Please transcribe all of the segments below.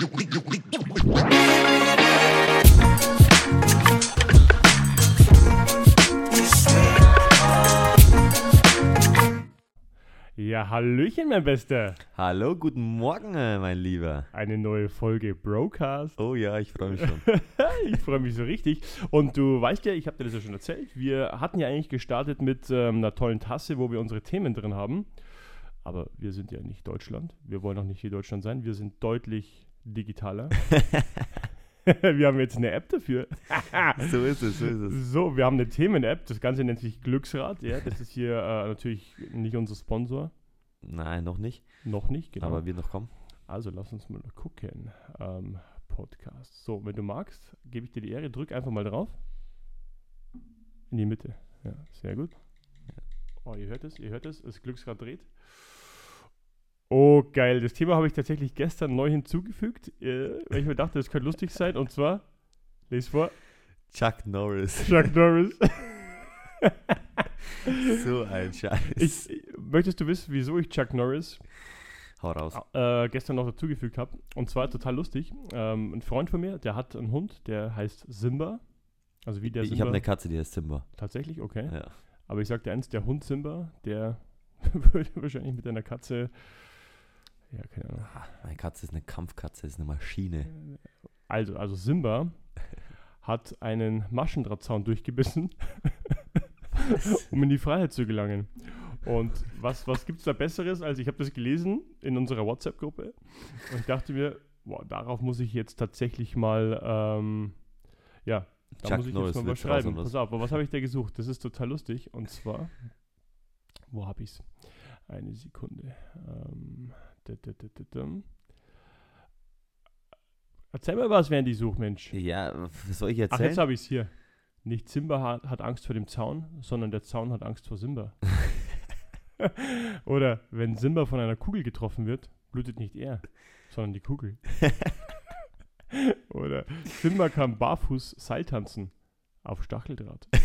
Ja, Hallöchen, mein Bester. Hallo, guten Morgen, äh, mein Lieber. Eine neue Folge Brocast. Oh ja, ich freue mich schon. ich freue mich so richtig. Und du weißt ja, ich habe dir das ja schon erzählt, wir hatten ja eigentlich gestartet mit ähm, einer tollen Tasse, wo wir unsere Themen drin haben. Aber wir sind ja nicht Deutschland. Wir wollen auch nicht hier Deutschland sein. Wir sind deutlich digitaler. wir haben jetzt eine App dafür. so ist es, so ist es. So, wir haben eine Themen-App. Das Ganze nennt sich Glücksrad. Ja, das ist hier äh, natürlich nicht unser Sponsor. Nein, noch nicht. Noch nicht, genau. Aber wird noch kommen. Also lass uns mal gucken. Ähm, Podcast. So, wenn du magst, gebe ich dir die Ehre. Drück einfach mal drauf. In die Mitte. Ja, sehr gut. Oh, ihr hört es, ihr hört es. Das Glücksrad dreht. Oh, geil. Das Thema habe ich tatsächlich gestern neu hinzugefügt, äh, weil ich mir dachte, das könnte lustig sein. Und zwar, lese vor, Chuck Norris. Chuck Norris. so ein Scheiß. Ich, möchtest du wissen, wieso ich Chuck Norris Hau raus. äh, gestern noch dazugefügt habe? Und zwar total lustig. Ähm, ein Freund von mir, der hat einen Hund, der heißt Simba. Also wie der ich Simba. habe eine Katze, die heißt Simba. Tatsächlich, okay. Ja. Aber ich sagte eins, der Hund Simba, der würde wahrscheinlich mit einer Katze. Ja, keine Ahnung. Ah, Meine Katze ist eine Kampfkatze, ist eine Maschine. Also, also Simba hat einen Maschendrahtzaun durchgebissen, um in die Freiheit zu gelangen. Und was, was gibt es da Besseres, als ich habe das gelesen in unserer WhatsApp-Gruppe und ich dachte mir, boah, darauf muss ich jetzt tatsächlich mal, ähm, ja, da Chuck muss ich Norris jetzt mal was schreiben. Pass auf, aber was habe ich da gesucht? Das ist total lustig. Und zwar, wo habe ich es? Eine Sekunde. Ähm, Erzähl mal was während ich suche, Mensch. Ja, was soll ich Ach, erzählen? jetzt habe ich es hier. Nicht Simba hat, hat Angst vor dem Zaun, sondern der Zaun hat Angst vor Simba. Oder wenn Simba von einer Kugel getroffen wird, blutet nicht er, sondern die Kugel. Oder Simba kann barfuß Seiltanzen auf Stacheldraht.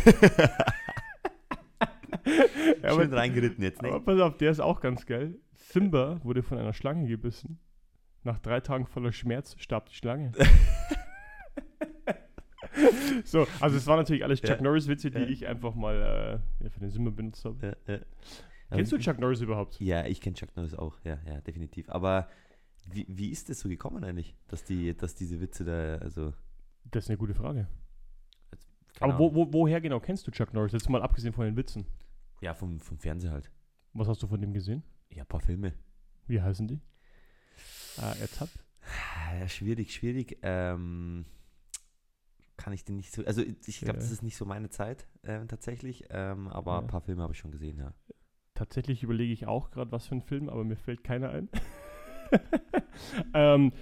Aber, Schön reingeritten jetzt, aber ne? pass auf, der ist auch ganz geil. Simba wurde von einer Schlange gebissen. Nach drei Tagen voller Schmerz starb die Schlange. so, also es waren natürlich alles Chuck Ja. Norris-Witze, die Ja. ich einfach mal äh, für den Simba benutzt habe. Ja. Kennst du Chuck Norris überhaupt? Ja, ich kenne Chuck Norris auch, ja, ja, definitiv. Aber wie, wie ist das so gekommen eigentlich, dass die, dass diese Witze da, also. Das ist eine gute Frage. keine Aber wo, wo, woher genau kkennst du Chuck Norris? Jetzt mal abgesehen von den Witzen. Ja, vom, vom Fernsehen halt. Was hast du von dem gesehen? Ja, ein paar Filme. Wie heißen die? Ah, Erzap? Ja, schwierig, schwierig. Ähm, kann ich den nicht so. Also ich glaube, Ja. das ist nicht so meine Zeit ähm, tatsächlich. Ähm, aber Ja. ein paar Filme habe ich schon gesehen, ja. Tatsächlich überlege ich auch gerade, was für ein Film, aber mir fällt keiner ein. ähm,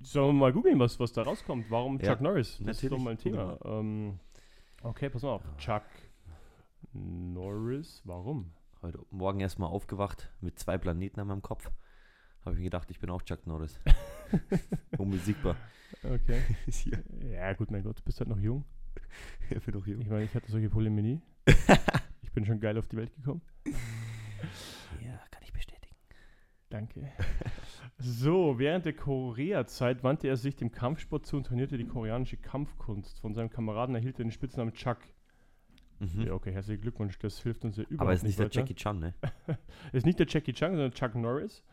sollen wir mal googeln, was, was da rauskommt? Warum Chuck Norris? Das ist doch natürlich. mal ein Thema. Ähm, okay, pass mal auf. Chuck Norris, warum? Heute Morgen erstmal aufgewacht mit zwei Planeten an meinem Kopf. Habe ich mir gedacht, ich bin auch Chuck Norris. Unbesiegbar. Okay. ja, gut, mein Gott, du bist halt noch jung. ich bin doch jung. Ich meine, ich hatte solche Probleme nie. Ich bin schon geil auf die Welt gekommen. Ja, kann ich bestätigen. Danke. So, während der Korea-Zeit wandte er sich dem Kampfsport zu und trainierte die koreanische Kampfkunst. Von seinem Kameraden erhielt er den Spitznamen Chuck. Mhm. Ja, okay, herzlichen Glückwunsch, das hilft uns ja überhaupt Aber ist nicht der weiter. Jackie Chan, ne? Ist nicht der Jackie Chan, sondern Chuck Norris.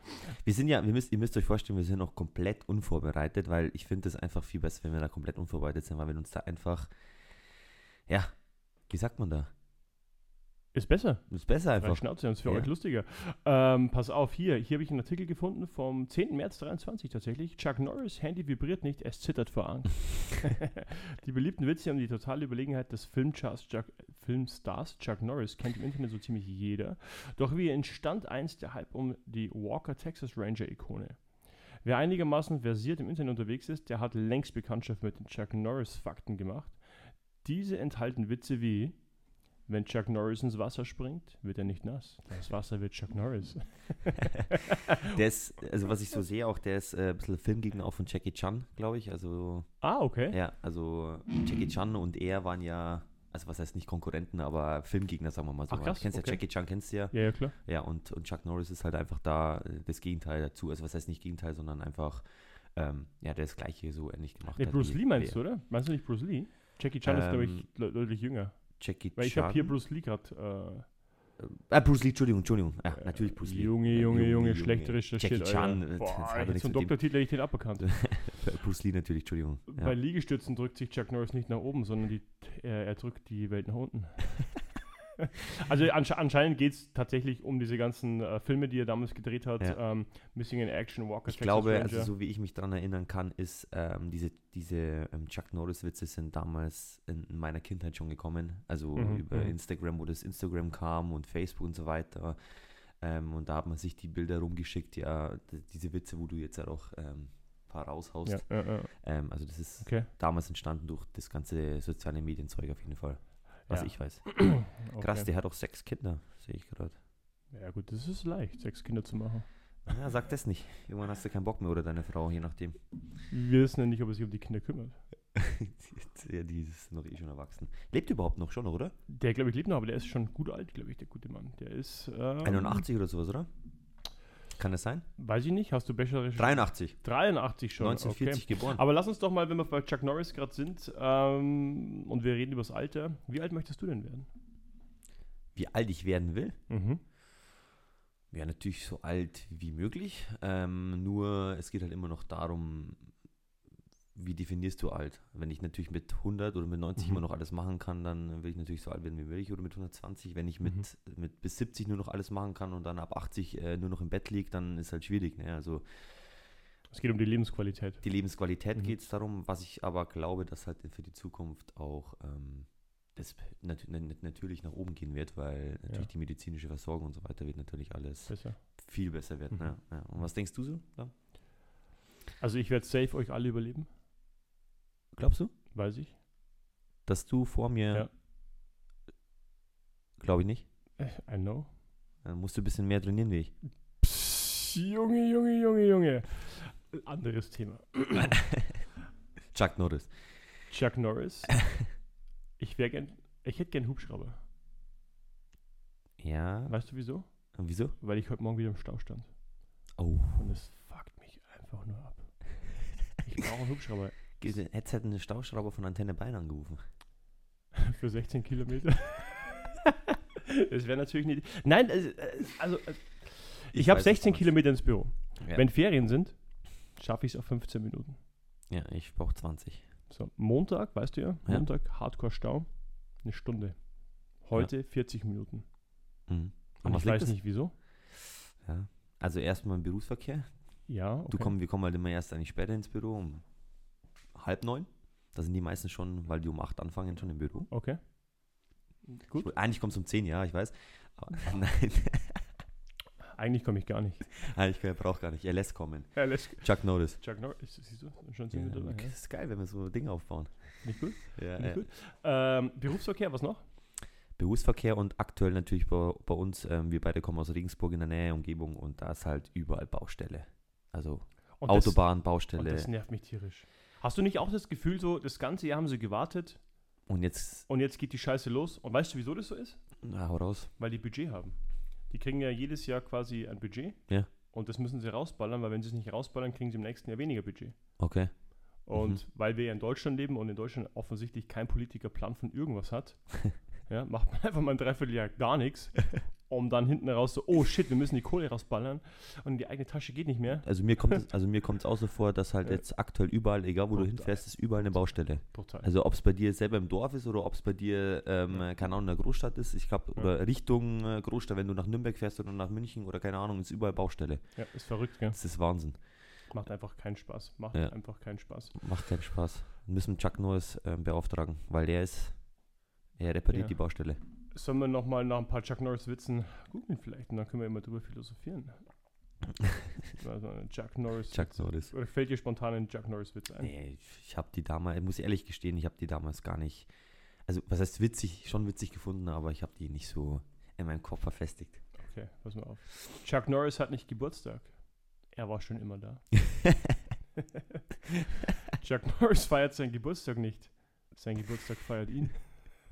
Wir sind ja, wir müsst, ihr müsst euch vorstellen, wir sind noch komplett unvorbereitet, weil ich finde es einfach viel besser, wenn wir da komplett unvorbereitet sind, weil wir uns da einfach, ja, wie sagt man da? Ist besser. Ist besser einfach. Schnauze, das ist für Ja. euch lustiger. Ähm, pass auf, hier, hier habe ich einen Artikel gefunden vom 10. März 23 tatsächlich. Chuck Norris, Handy vibriert nicht, es zittert vor Angst. die beliebten Witze um die totale Überlegenheit des Filmstars Chuck, Filmstars Chuck Norris kennt im Internet so ziemlich jeder. Doch wie entstand einst der Hype um die Walker Texas Ranger Ikone? Wer einigermaßen versiert im Internet unterwegs ist, der hat längst Bekanntschaft mit den Chuck Norris Fakten gemacht. Diese enthalten Witze wie wenn Chuck Norris ins Wasser springt, wird er nicht nass. Das Wasser wird Chuck Norris. Der ist, also was ich so sehe, auch der ist äh, ein bisschen Filmgegner auch von Jackie Chan, glaube ich. Also, Ah, okay. ja, also Jackie Chan und er waren ja, also was heißt nicht Konkurrenten, aber Filmgegner, sagen wir mal so. Ach, krass, kennst ja okay. Jackie Chan, kennst du ja. Ja, ja, klar. Ja, und, und Chuck Norris ist halt einfach da äh, das Gegenteil dazu. Also was heißt nicht Gegenteil, sondern einfach ähm, ja, der das gleiche so ähnlich gemacht Nee, hat. Bruce Lee meinst der. du, oder? Meinst du nicht Bruce Lee? Jackie Chan ist, glaube ich, Ähm, deutlich jünger. Jackie Weil ich habe hier Chan? Bruce Lee gerade. Ah, Bruce Lee, Entschuldigung, Entschuldigung. Ja, Äh, natürlich Bruce Lee. Junge, Ja, Junge, Junge, schlecht recherchiert. Jackie Chan, Alter. äh, Boah, hat doch jetzt zum Doktortitel hätte ich den aberkannt. Bruce Lee natürlich, Entschuldigung. Ja. Bei Liegestützen drückt sich Chuck Norris nicht nach oben, sondern die, er drückt die Welt nach unten. also ansche anscheinend geht es tatsächlich um diese ganzen äh, Filme, die er damals gedreht hat. Ja. Ähm, Missing in Action, Walker, Ich glaube, also so wie ich mich daran erinnern kann, ist ähm, diese, diese ähm, Chuck Norris-Witze sind damals in, in meiner Kindheit schon gekommen. Also Mhm, über mhm. Instagram, wo das Instagram kam und Facebook und so weiter. Ähm, und da hat man sich die Bilder rumgeschickt, ja, diese Witze, wo du jetzt ja auch ähm, ein paar raushaust. ja, ja, ja. Ähm, also das ist Okay. damals entstanden durch das ganze soziale Medienzeug auf jeden Fall. Was Ja. ich weiß. Okay. Krass, der hat auch sechs Kinder, sehe ich gerade. Ja gut, das ist leicht, sechs Kinder zu machen. Ja, sag das nicht. Irgendwann hast du keinen Bock mehr oder deine Frau, je nachdem. Wir wissen ja nicht, ob er sich um die Kinder kümmert. ja, die ist noch eh schon erwachsen. Lebt überhaupt noch schon, oder? Der, glaube ich, lebt noch, aber der ist schon gut alt, glaube ich, der gute Mann. Der ist. Ähm, 81 oder sowas, oder? Kann das sein? Weiß ich nicht, hast du besser recherchiert? 83. 83 schon. 1940 Okay. geboren. Aber lass uns doch mal, wenn wir bei Chuck Norris gerade sind ähm, und wir reden über das Alter, wie alt möchtest du denn werden? Wie alt ich werden will? Mhm. Ja, natürlich so alt wie möglich. Ähm, nur es geht halt immer noch darum, wie definierst du alt? Wenn ich natürlich mit 100 oder mit 90 Mhm. immer noch alles machen kann, dann will ich natürlich so alt werden wie möglich. Oder mit 120. Wenn ich mit, Mhm. mit bis 70 nur noch alles machen kann und dann ab 80 äh, nur noch im Bett liege, dann ist halt schwierig. Ne? Also Es geht um die Lebensqualität. die Lebensqualität Mhm. geht es darum, was ich aber glaube, dass halt für die Zukunft auch ähm, das nat nat natürlich nach oben gehen wird, weil natürlich Ja. die medizinische Versorgung und so weiter wird natürlich alles Besser. viel besser werden. Mhm. Ja, ja. Und was denkst du so? Ja? Also ich werde safe euch alle überleben, Glaubst du, weiß ich. dass du vor mir, Ja. glaube ich nicht, Äh, I know. dann musst du ein bisschen mehr trainieren wie ich. Psst, Junge, Junge, Junge, Junge. Anderes Thema. Chuck Norris. Chuck Norris. Ich wäre gern, ich hätte gern Hubschrauber. Ja, Weißt du wieso? und wieso? Weil ich heute Morgen wieder im Stau stand. Oh, Und es fuckt mich einfach nur ab. Ich brauche einen Hubschrauber hättest halt einen Stauschrauber von Antenne Bayern angerufen. für 16 Kilometer. das wäre natürlich nicht. Nein, also, äh, also äh, ich, habe was du 16 meinst. Kilometer ins Büro. Ja. Wenn Ferien sind, schaffe ich es auf 15 Minuten. ja, ich brauche 20. So, Montag, weißt du ja, Ja. Montag, Hardcore-Stau, eine Stunde. Heute 40 Minuten. Mhm. Und was ich weiß das? nicht wieso. Ja. Also erstmal im Berufsverkehr. Ja, okay. Du komm, wir kommen halt immer erst eigentlich später ins Büro, um halb neun. Da sind die meisten schon, weil die um acht anfangen, schon im Büro. Okay. Gut. Ich, eigentlich kommst du um zehn, ja, ich weiß. Aber nein, Eigentlich komme ich gar nicht. eigentlich er braucht gar nicht. Er lässt kommen. Ja, let's Chuck Norris. Chuck Norris, siehst du, schon Ja, dabei. das Ja. ist geil, wenn wir so Dinge aufbauen. Nicht gut? Ja, Nicht ja. gut. Ähm, Berufsverkehr, was noch? Berufsverkehr und aktuell natürlich bei, bei uns, ähm, wir beide kommen aus Regensburg in der Nähe Umgebung und da ist halt überall Baustelle. Also Und Autobahn, Das, und Baustelle. das nervt mich tierisch. Hast du nicht auch das Gefühl, so das ganze Jahr haben sie gewartet und jetzt, und jetzt geht die Scheiße los? Und weißt du, wieso das so ist? na, hau raus. Weil die Budget haben. Die kriegen ja jedes Jahr quasi ein Budget. Ja. Und das müssen sie rausballern, weil wenn sie es nicht rausballern, kriegen sie im nächsten Jahr weniger Budget. Okay. Und weil wir ja in Deutschland leben und in Deutschland offensichtlich kein Politiker Plan von irgendwas hat, ja, macht man einfach mal ein Dreivierteljahr gar nichts, um dann hinten raus so, oh shit, wir müssen die Kohle rausballern und die eigene Tasche geht nicht mehr. Also mir kommt es, also mir kommt es auch so vor, dass halt jetzt aktuell überall, egal wo du Brutal. hinfährst, ist überall eine Baustelle. Total. Also ob es bei dir selber im Dorf ist oder ob es bei dir, ähm, Ja. keine Ahnung, in der Großstadt ist, ich glaube, Ja. oder Richtung äh, Großstadt, wenn du nach Nürnberg fährst oder nach München oder keine Ahnung, ist überall Baustelle. ja, ist verrückt, gell? Das ist Wahnsinn. Macht einfach keinen Spaß. Macht Ja. einfach keinen Spaß. Macht keinen Spaß. Wir müssen Chuck Norris ähm, beauftragen, weil der ist, er repariert die Baustelle. Sollen wir nochmal nach ein paar Chuck Norris-Witzen googeln vielleicht und dann können wir immer drüber philosophieren. also Chuck Norris. Chuck Norris. Oder fällt dir spontan ein Chuck Norris-Witz ein? Nee, ich habe die damals, ich muss ehrlich gestehen, ich habe die damals gar nicht, also was heißt witzig, schon witzig gefunden, aber ich habe die nicht so in meinem Kopf verfestigt. Okay, pass mal auf. Chuck Norris hat nicht Geburtstag. Er war schon immer da. Chuck Norris feiert seinen Geburtstag nicht. Sein Geburtstag feiert ihn.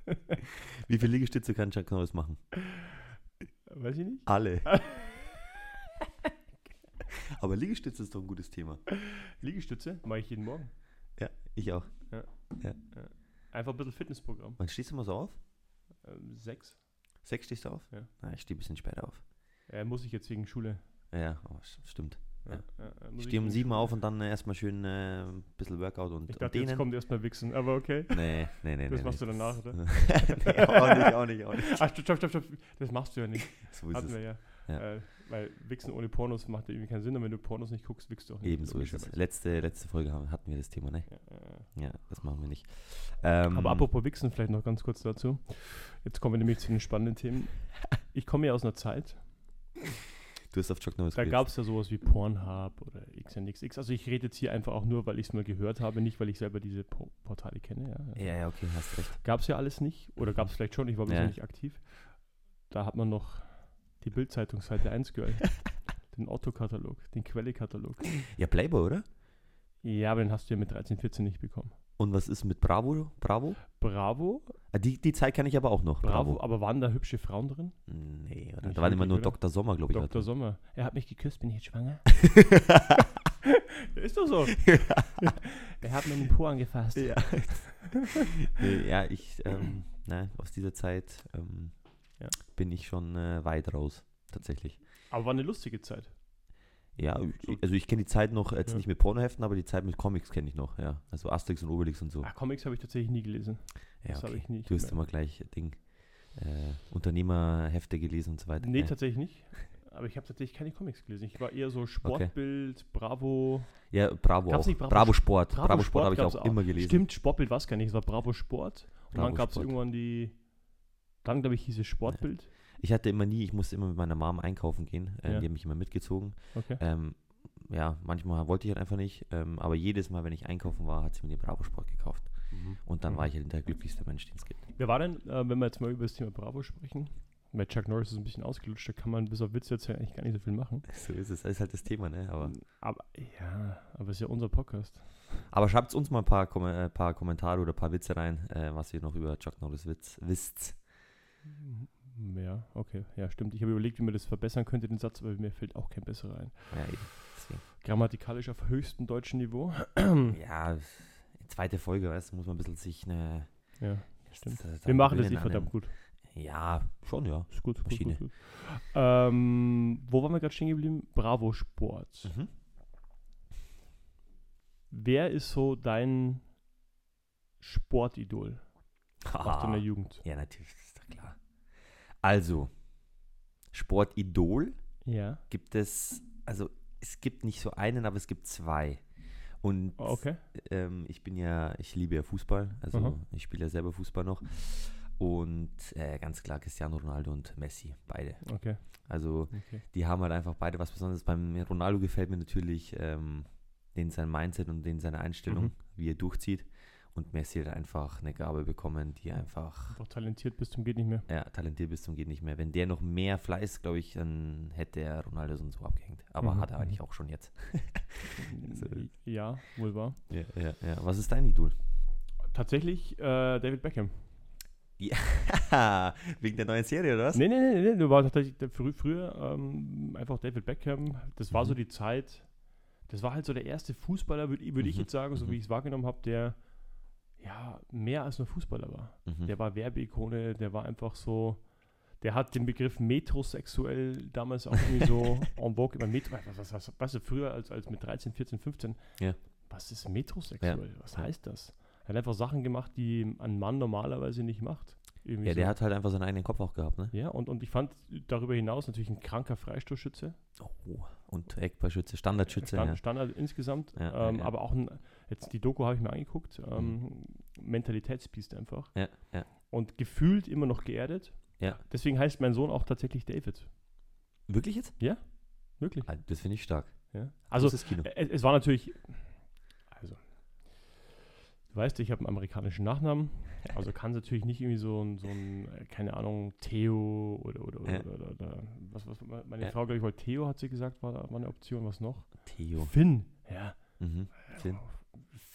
Wie viele Liegestütze kann Chuck Norris machen? Weiß ich nicht. Alle. Aber Liegestütze ist doch ein gutes Thema. Liegestütze mache ich jeden Morgen. Ja, ich auch. Einfach ein bisschen Fitnessprogramm. Wann stehst du mal so auf? Ähm, sechs. Sechs stehst du auf? Ja. Na, ich stehe ein bisschen später auf. Äh, muss ich jetzt wegen Schule. Ja, oh, stimmt. Ja. ja, äh, Ich stehe um sieben auf und dann äh, erstmal schön äh, ein bisschen Workout und, Ich und dachte, jetzt dehnen. kommt erstmal Wichsen, aber okay. Nee, nee, nee. Das nee, machst nee. du danach, oder? nee, auch nicht, auch nicht, auch nicht. Ach, stopp, stopp, stopp, stopp. Das machst du ja nicht. So ist Hatten es. wir ja. Ja. Äh, weil Wichsen ohne Pornos macht ja irgendwie keinen Sinn und wenn du Pornos nicht guckst, wichst du auch nicht. Eben so ist es. Letzte, letzte Folge haben, hatten wir das Thema, ne? Ja, das machen wir nicht. Ähm, Aber apropos Wichsen, vielleicht noch ganz kurz dazu. Jetzt kommen wir nämlich zu den spannenden Themen. Ich komme ja aus einer Zeit, du hast auf Chuck Norris da gab es ja sowas wie Pornhub oder XNXX. Also ich rede jetzt hier einfach auch nur, weil ich es mal gehört habe, nicht weil ich selber diese Po- Portale kenne. Ja. Ja, ja, okay, hast recht. Gab es ja alles nicht oder Mhm. gab es vielleicht schon, ich war bisher Ja. nicht aktiv. Da hat man noch die Bildzeitung Seite 1 gehört. den Otto-Katalog, den Quelle-Katalog. Ja, Playboy, oder? Ja, aber den hast du ja mit 13, 14 nicht bekommen. Und was ist mit Bravo? Bravo? Bravo, Ah, die, die Zeit kann ich aber auch noch. Bravo, aber waren da hübsche Frauen drin? Nee, oder? Da war immer nur oder? Dr. Sommer, glaube ich. Dr. hatte. Sommer. Er hat mich geküsst, bin ich jetzt schwanger? ist doch so. er hat mir den Po angefasst. Ja. nee, ja, ich, ähm, na, aus dieser Zeit ähm, Ja. bin ich schon äh, weit raus, tatsächlich. Aber war eine lustige Zeit. Ja, So- ich, also ich kenne die Zeit noch, jetzt Ja. nicht mit Pornoheften, aber die Zeit mit Comics kenne ich noch, ja. Also Asterix und Obelix und so. Ach, Comics habe ich tatsächlich nie gelesen. ja, das habe okay. ich nicht Du hast immer gleich Ding, äh, Unternehmerhefte gelesen und so weiter. Nee, ja. tatsächlich nicht. Aber ich habe tatsächlich keine Comics gelesen. Ich war eher so Sportbild, Bravo. ja, Bravo Gab's auch. nicht Bravo Bravo, Sp- Sport. Bravo Bravo, Sport Sport habe ich auch, auch. immer gelesen. Stimmt, Sportbild war es gar nicht. Es war Bravo Sport. Und Bravo dann gab es irgendwann die. Dann, glaube ich, hieß es Sportbild. Ich hatte immer nie, ich musste immer mit meiner Mom einkaufen gehen. Äh, Ja. Die haben mich immer mitgezogen. Okay. Ähm, ja, manchmal wollte ich halt einfach nicht. Ähm, aber jedes Mal, wenn ich einkaufen war, hat sie mir den Bravo Sport gekauft. Und dann Mhm. war ich halt der glücklichste Mensch, den es gibt. Wer war denn, äh, wenn wir jetzt mal über das Thema Bravo sprechen? Bei Chuck Norris ist ein bisschen ausgelutscht, da kann man bis auf Witze jetzt ja eigentlich gar nicht so viel machen. So ist es. Das ist halt das Thema, ne? Aber, Aber ja, aber es ist ja unser Podcast. aber schreibt uns mal ein paar, Kom äh, paar Kommentare oder ein paar Witze rein, äh, was ihr noch über Chuck Norris Witz wisst. Ja, okay. Ja, stimmt. Ich habe überlegt, wie man das verbessern könnte, den Satz, aber mir fällt auch kein besserer ein. Ja. Deswegen. Grammatikalisch auf höchstem deutschen Niveau. ja zweite Folge, weißt du, muss man ein bisschen sich eine. Ja, stimmt. äh, da Wir machen das nicht an verdammt gut. Ja, schon, ja. Ist gut, gut, gut, gut. Ähm, wo waren wir gerade stehen geblieben? Bravo Sport. Mhm. Wer ist so dein Sportidol aus deiner Ah, Jugend? ja, natürlich, das ist doch klar. Also, Sportidol Ja. gibt es, also es gibt nicht so einen, aber es gibt zwei. Und Okay. ähm, ich bin ja, ich liebe ja Fußball, also Aha. ich spiele ja selber Fußball noch. Und äh, ganz klar Cristiano Ronaldo und Messi, beide. Okay. Also okay. die haben halt einfach beide was Besonderes. Beim Ronaldo gefällt mir natürlich ähm, den sein Mindset und den seine Einstellung, Mhm. wie er durchzieht. Und Messi hat einfach eine Gabe bekommen, die einfach Einfach talentiert bis zum geht nicht mehr. ja, talentiert bis zum geht nicht mehr. Wenn der noch mehr Fleiß, glaube ich, dann hätte er Ronaldo so und so abgehängt. Aber Mhm, hat er eigentlich mhm. auch schon jetzt. Also- ja, wohl wahr. Ja, ja, ja. Was ist dein Idol? Tatsächlich äh, David Beckham. Wegen der neuen Serie, oder was? Nee, nee, nee, nee, du war tatsächlich frü früher ähm, einfach David Beckham. Das war so Mhm. die Zeit, das war halt so der erste Fußballer, würde würd ich Mhm, jetzt sagen, so mhm. wie ich es wahrgenommen habe, der ja mehr als nur Fußballer war. Mhm. Der war Werbeikone, der war einfach so, der hat den Begriff metrosexuell damals auch irgendwie so en vogue. Über Metro, was, was, weißt du, früher als, als mit 13, 14, 15, Ja. was ist metrosexuell? Ja. Was heißt das? Er hat einfach Sachen gemacht, die ein Mann normalerweise nicht macht. Irgendwie ja, der so. hat halt einfach seinen eigenen Kopf auch gehabt, ne? Ja, und, und ich fand darüber hinaus natürlich ein kranker Freistoßschütze. Oh, und Eckballschütze, Standardschütze, Stand, ja. Standard insgesamt. Ja, ähm, ja. Aber auch ein, jetzt die Doku habe ich mir angeguckt, ähm, Mentalitätspiece einfach. Ja, ja. Und gefühlt immer noch geerdet. Ja. Deswegen heißt mein Sohn auch tatsächlich David. Wirklich jetzt? Wirklich. Ah, Das finde ich stark. Ja. Also das ist Kino. es, es war natürlich, also, du weißt, ich habe einen amerikanischen Nachnamen, also kann es natürlich nicht irgendwie so ein, so ein, äh, keine Ahnung, Theo oder, oder, Ja. oder, oder, oder was, was meine Ja. Frau, glaube ich, wollte Theo, hat sie gesagt, war, war eine Option, was noch? Theo. Finn, ja. Mhm. Finn.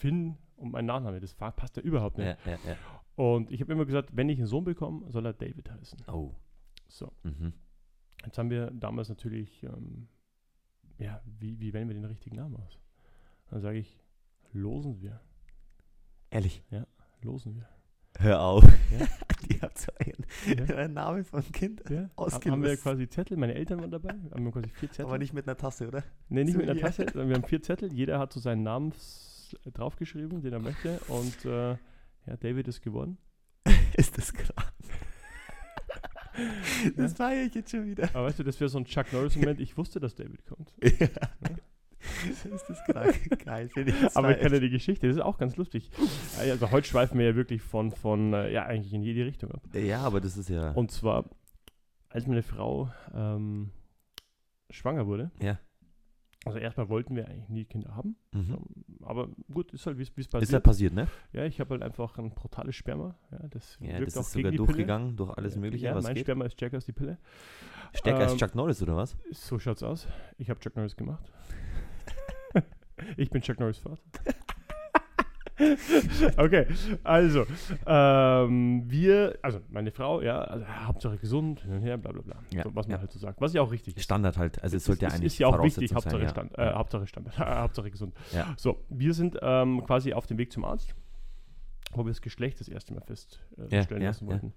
Finn und mein Nachname, das passt ja überhaupt nicht. Ja, ja, ja. Und ich habe immer gesagt, wenn ich einen Sohn bekomme, soll er David heißen. Oh. So, Mhm. jetzt haben wir damals natürlich ähm, ja, wie, wie wählen wir den richtigen Namen aus? Dann sage ich, losen wir. Ehrlich. Losen wir. Hör auf. Ja. Die hat so einen, Ja. einen Namen von Kind. Ja, Ausgelost. haben wir quasi Zettel, meine Eltern waren dabei, haben wir quasi vier Zettel. Aber nicht mit einer Tasse, oder? nee, nicht so mit einer Tasse, sondern wir haben vier Zettel, jeder hat so seinen Namen draufgeschrieben, den er möchte und äh, ja, David ist geworden. Ist das krank? das feiere ich jetzt schon wieder. Aber weißt du, das wäre so ein Chuck Norris-Moment, ich wusste, dass David kommt. Ja. ist das krank? Geil, finde ich. Aber ich kenne die Geschichte, das ist auch ganz lustig. Also heute schweifen wir ja wirklich von, von äh, ja, eigentlich in jede Richtung ab. Ja, aber das ist ja. Und zwar, als meine Frau ähm, schwanger wurde, ja. Also erstmal wollten wir eigentlich nie Kinder haben, Mhm. aber gut, ist halt wie es Ist passiert. ja passiert, ne? ja, ich habe halt einfach ein brutales Sperma. Ja, das Ja, wirkt das auch ist sogar durchgegangen durch alles Pille. Mögliche, Ja, was mein geht. Sperma ist stärker als die Pille. Stärker als Ähm, Chuck Norris, oder was? So schaut's aus. Ich habe Chuck Norris gemacht. ich bin Chuck Norris Vater. okay, also, ähm, wir, also meine Frau, ja, also, Hauptsache gesund, hin und her, bla bla bla. Ja, was man ja. halt so sagt. Was ja auch richtig ist. Standard halt. Also es sollte ist, eigentlich ist ja auch wichtig, Hauptsache, sein, Stand, ja. äh, Hauptsache Standard, Hauptsache gesund. Ja. So, wir sind ähm, quasi auf dem Weg zum Arzt, wo wir das Geschlecht das erste Mal feststellen äh, lassen wollten.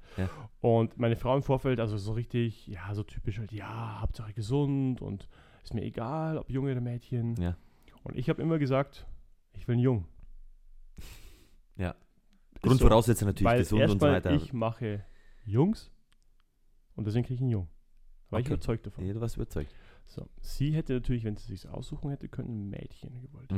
Und meine Frau im Vorfeld, also so richtig, ja, so typisch halt, ja, Hauptsache gesund und ist mir egal, ob Junge oder Mädchen. Ja. Und ich habe immer gesagt, ich will einen Jungen. Ja. Grundvoraussetzung natürlich Weil gesund und so weiter. ich mache Jungs und deswegen kriege ich einen Jungen. War ich Okay. überzeugt davon. Ja, du warst überzeugt. So. Sie hätte natürlich, wenn sie sich aussuchen hätte können, ein Mädchen gewollt. Mhm.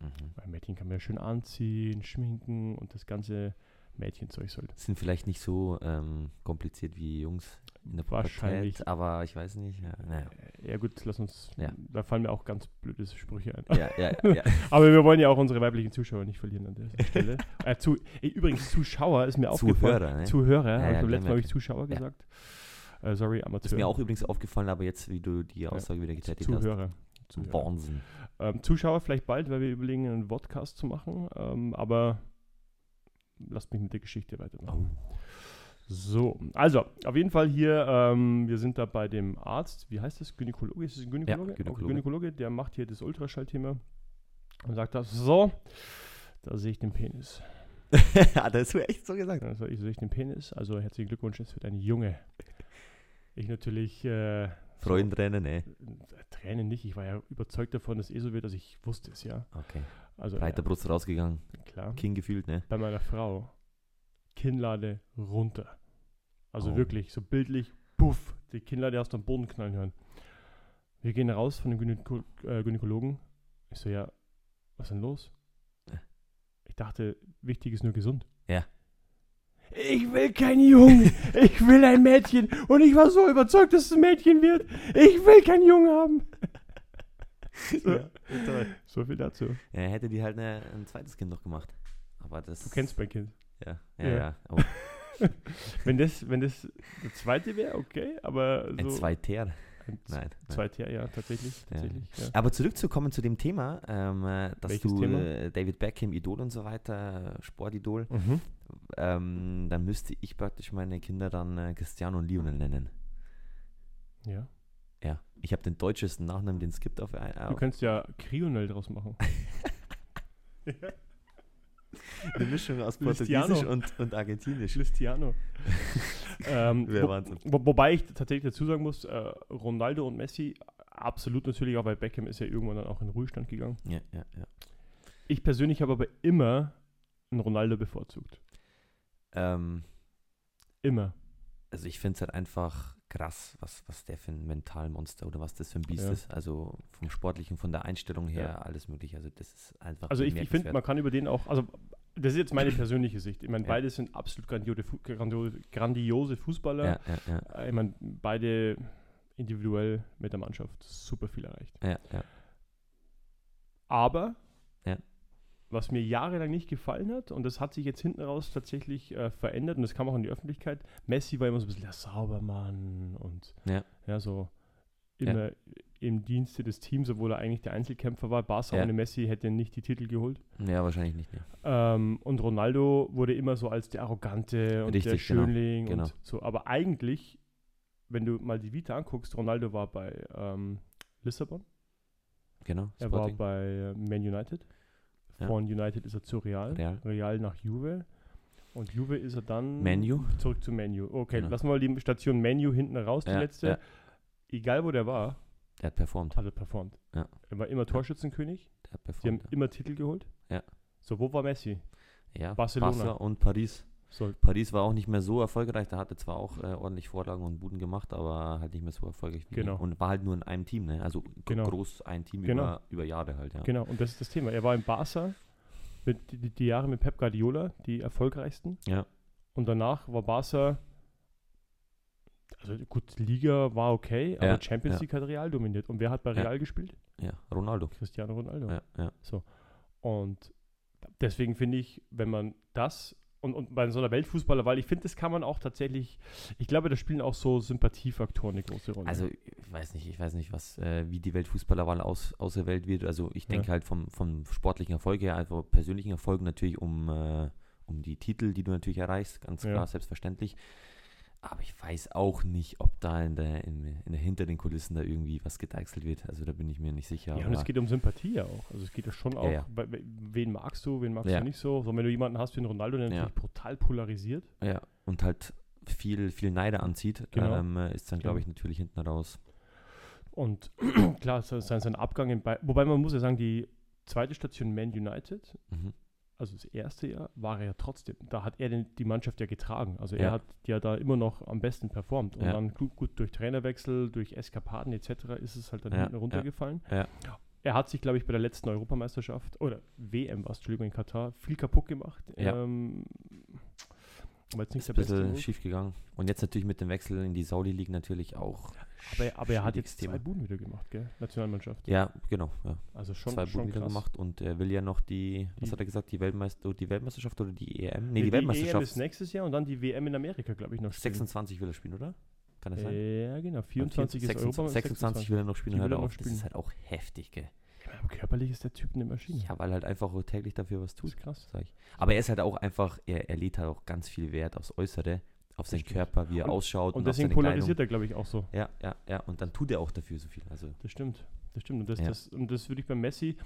Mhm. Weil Mädchen kann man ja schön anziehen, schminken und das ganze Mädchenzeug sollte. Sind vielleicht nicht so ähm, kompliziert wie Jungs in der Wahrscheinlich. Aber ich weiß nicht. Ja, naja. Äh, Ja gut, lass uns, Ja. da fallen mir auch ganz blöde Sprüche ein. ja, ja, ja. Aber wir wollen ja auch unsere weiblichen Zuschauer nicht verlieren an dieser Stelle. äh, zu, ey, übrigens, Zuschauer ist mir aufgefallen. Zuhörer, ne? Zuhörer, Ja, habe ja, ich letzten Mal habe ich. Zuschauer gesagt. Äh, sorry, Amateur. Ist mir auch übrigens aufgefallen, aber jetzt, wie du die Aussage wieder getätigt Zuhörer. hast. Zuhörer. Wahnsinn. Ähm, Zuschauer vielleicht bald, weil wir überlegen, einen Podcast zu machen. Ähm, aber lasst mich mit der Geschichte weitermachen. Oh. So, also auf jeden Fall hier, ähm, wir sind da bei dem Arzt, wie heißt das? Gynäkologe? Ist es ein Gynäkologe? Okay, Gynäkologe. Gynäkologe, der macht hier das Ultraschallthema und sagt das so, da sehe ich den Penis. Hat er so echt so gesagt? Also ich sehe ich den Penis, also herzlichen Glückwunsch, es wird ein Junge. Ich natürlich äh, Freudentränen, ne? so, äh, Tränen nicht, ich war ja überzeugt davon, dass es eh so wird, also ich wusste es ja. Okay. Also Breiter Brust rausgegangen, klar. King gefühlt, ne? bei meiner Frau Kinnlade runter. Also Oh. wirklich, so bildlich, puff, die Kinnlade aus dem Boden knallen hören. Wir gehen raus von dem Gynäko äh, Gynäkologen. Ich so, ja, was ist denn los? Ich dachte, wichtig ist nur gesund. Ja. Ich will keinen Jungen, ich will ein Mädchen. Und ich war so überzeugt, dass es ein Mädchen wird. Ich will keinen Jungen haben. So, Ja, toll. so viel dazu. Ja, hätte die halt ne, ein zweites Kind noch gemacht. Aber das. Du kennst mein Kind. Ja, ja, Ja. ja. Aber Wenn das, wenn das der zweite wäre, okay, aber so. ein Zweiter. Ein Nein. Zweiter, ja, tatsächlich. Ja. tatsächlich ja. Aber zurückzukommen zu dem Thema, ähm, äh, dass Welches du Thema? äh, David Beckham, Idol und so weiter, Sportidol, Mhm. ähm, dann müsste ich praktisch meine Kinder dann äh, Cristiano und Lionel nennen. Ja. Ja. Ich habe den deutschesten Nachnamen, den es gibt auf, ein- Du auf könntest ja Crionel draus machen. eine Mischung aus. Portugiesisch und, und Argentinisch. Cristiano. ähm, Wäre Wahnsinn. wo, wobei ich tatsächlich dazu sagen muss, äh, Ronaldo und Messi, absolut natürlich auch, weil Beckham ist ja irgendwann dann auch in Ruhestand gegangen. Ja, ja, ja. Ich persönlich habe aber immer einen Ronaldo bevorzugt. Ähm, Immer. also ich finde es halt einfach krass, was, was der für ein Mentalmonster oder was das für ein Biest Ja. ist. Also vom Sportlichen, von der Einstellung her, Ja. alles mögliche. Also das ist einfach Also ich, ich finde, man kann über den auch, also das ist jetzt meine persönliche Sicht. Ich meine, Ja. beide sind absolut grandiose, grandiose, Fußballer. Äh, Ich meine, beide individuell mit der Mannschaft super viel erreicht. Aber. Was mir jahrelang nicht gefallen hat, und das hat sich jetzt hinten raus tatsächlich äh, verändert, und das kam auch in die Öffentlichkeit, Messi war immer so ein bisschen der Saubermann und Ja. ja, so Ja. immer im Dienste des Teams, obwohl er eigentlich der Einzelkämpfer war. Barca Ja. ohne Messi hätte nicht die Titel geholt. Ja, wahrscheinlich nicht. Ähm, und Ronaldo wurde immer so als der Arrogante und der Richtig, genau, Schönling genau. und so. Aber eigentlich, wenn du mal die Vita anguckst, Ronaldo war bei ähm, Lissabon, Genau. Er war bei Man United. Ja. Von United ist er zu Real. Real. Real nach Juve. Und Juve ist er dann Menu. zurück zu Menu. Okay, Genau. lassen wir mal die Station Menu hinten raus, die Ja, letzte. ja. Egal wo der war, Der hat performt. hat er performt. Ja. Er war immer Torschützenkönig. Der hat Sie haben performt. immer Titel geholt. Ja. So, wo war Messi? Ja, Barcelona. Barca und Paris. So, Paris war auch nicht mehr so erfolgreich. Da hatte zwar auch äh, ordentlich Vorlagen und Buden gemacht, aber halt nicht mehr so erfolgreich Genau. Und war halt nur in einem Team, ne? Also Genau. groß ein Team Genau. über, über Jahre halt, ja. Genau, und das ist das Thema. Er war in Barca mit die, die Jahre mit Pep Guardiola, die erfolgreichsten. Ja. Und danach war Barca, also gut, Liga war okay, aber Ja, Champions ja. League hat Real dominiert. Und wer hat bei Ja. Real gespielt? Ja, Ronaldo. Cristiano Ronaldo. Ja, ja. Und deswegen finde ich, wenn man das und, und bei so einer Weltfußballer, weil ich finde, das kann man auch tatsächlich, ich glaube, da spielen auch so Sympathiefaktoren eine große Rolle. Also ich weiß nicht, ich weiß nicht, was, äh, wie die Weltfußballerwahl aus, auserwählt wird. Also ich denke Ja. halt vom, vom sportlichen Erfolg her, also persönlichen Erfolg natürlich um, äh, um die Titel, die du natürlich erreichst, ganz Ja. klar, selbstverständlich. Aber ich weiß auch nicht, ob da in der, in, in der hinter den Kulissen da irgendwie was gedeichselt wird. Also da bin ich mir nicht sicher. ja, und es geht um Sympathie ja auch. Also es geht ja schon auch, ja. bei- bei- wen magst du, wen magst Ja. du nicht so. So, wenn du jemanden hast wie einen Ronaldo, der Ja. natürlich brutal polarisiert. Ja, und halt viel, viel Neide anzieht, Genau. ähm, äh, ist dann, glaube Genau. ich, natürlich hinten raus. Und klar, sein, sein sein Abgang in Bayern, wobei man muss ja sagen, die zweite Station Man United, Mhm. Also das erste Jahr, war er ja trotzdem. Da hat er den, die Mannschaft ja getragen. Also Ja. er hat ja da immer noch am besten performt. Und Ja. dann gut, gut durch Trainerwechsel, durch Eskapaden etc. ist es halt dann Ja, hinten runtergefallen. Er hat sich, glaube ich, bei der letzten Europameisterschaft oder WM war es, Entschuldigung, in Katar, viel kaputt gemacht. Ähm, aber jetzt nicht Ist ein bisschen schief gegangen. Und jetzt natürlich mit dem Wechsel in die Saudi League natürlich auch. Aber, aber er hat jetzt schwieriges zwei Buden wieder gemacht, gell? Nationalmannschaft. Ja, genau. Ja. Also schon, Zwei schon Buden wieder gemacht und er will ja noch die, was Die- hat er gesagt, die, Weltmeister, die Weltmeisterschaft oder die EM? Nee, Nee, die, EM Weltmeisterschaft. ist nächstes Jahr und dann die WM in Amerika, glaube ich, noch spielen. 26 will er spielen, oder? Kann das sein? Ja, genau. 24 ist 26, Europa. 26 will er noch spielen, Die er er noch auf. Das spielen. ist halt auch heftig, gell? Körperlich ist der Typ eine Maschine. Ja, weil er halt einfach auch täglich dafür was das tut. ist krass. Aber er ist halt auch einfach, er, er legt halt auch ganz viel Wert aufs Äußere, auf seinen. Körper, wie er Und- ausschaut Und auf deswegen polarisiert er, glaube ich, auch so. Kleidung. Ja, ja, ja. Und dann tut er auch dafür so viel. Also, Das stimmt. Das stimmt. Und das, Ja. das, und das würde ich bei Messi.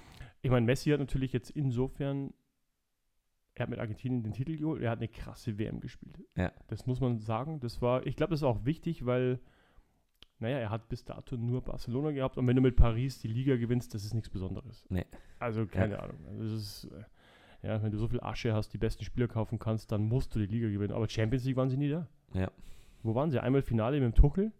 Ich meine, Messi hat natürlich jetzt insofern. Er hat mit Argentinien den Titel geholt. Er hat eine krasse WM gespielt. Ja. Das muss man sagen. Das war, ich glaube, das ist auch wichtig, weil, naja, er hat bis dato nur Barcelona gehabt. Und wenn du mit Paris die Liga gewinnst, das ist nichts Besonderes. Nee. Also keine Ahnung. Also das ist, äh, ja, wenn du so viel Asche hast, die besten Spieler kaufen kannst, dann musst du die Liga gewinnen. Aber Champions League waren sie nie da. Ja. Wo waren sie? Einmal Finale mit dem Tuchel.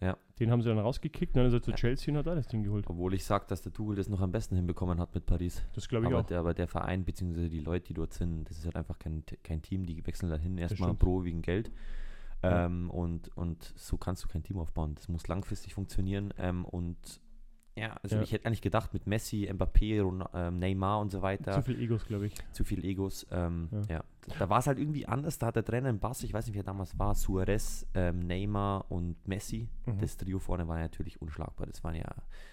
Ja. Den haben sie dann rausgekickt, und dann ist er zu Ja. Chelsea und hat da das Ding geholt. obwohl ich sage, dass der Tuchel das noch am besten hinbekommen hat mit Paris. Das glaube ich Aber auch. der, aber der Verein bzw. die Leute, die dort sind, das ist halt einfach kein, kein Team, die wechseln dahin erstmal pro wegen Geld. Ja. Ähm, und, und so kannst du kein Team aufbauen. Das muss langfristig funktionieren. Ähm, und ja, also Ja. ich hätte eigentlich gedacht, mit Messi, Mbappé, Ron ähm, Neymar und so weiter, Zu viel Egos, glaube ich. zu viel Egos. Ähm, Ja. ja. Da war es halt irgendwie anders. Da hat der Trainer im Bass, ich weiß nicht, wer damals war, Suarez, ähm, Neymar und Messi. Mhm. Das Trio vorne war natürlich unschlagbar. Das waren ja,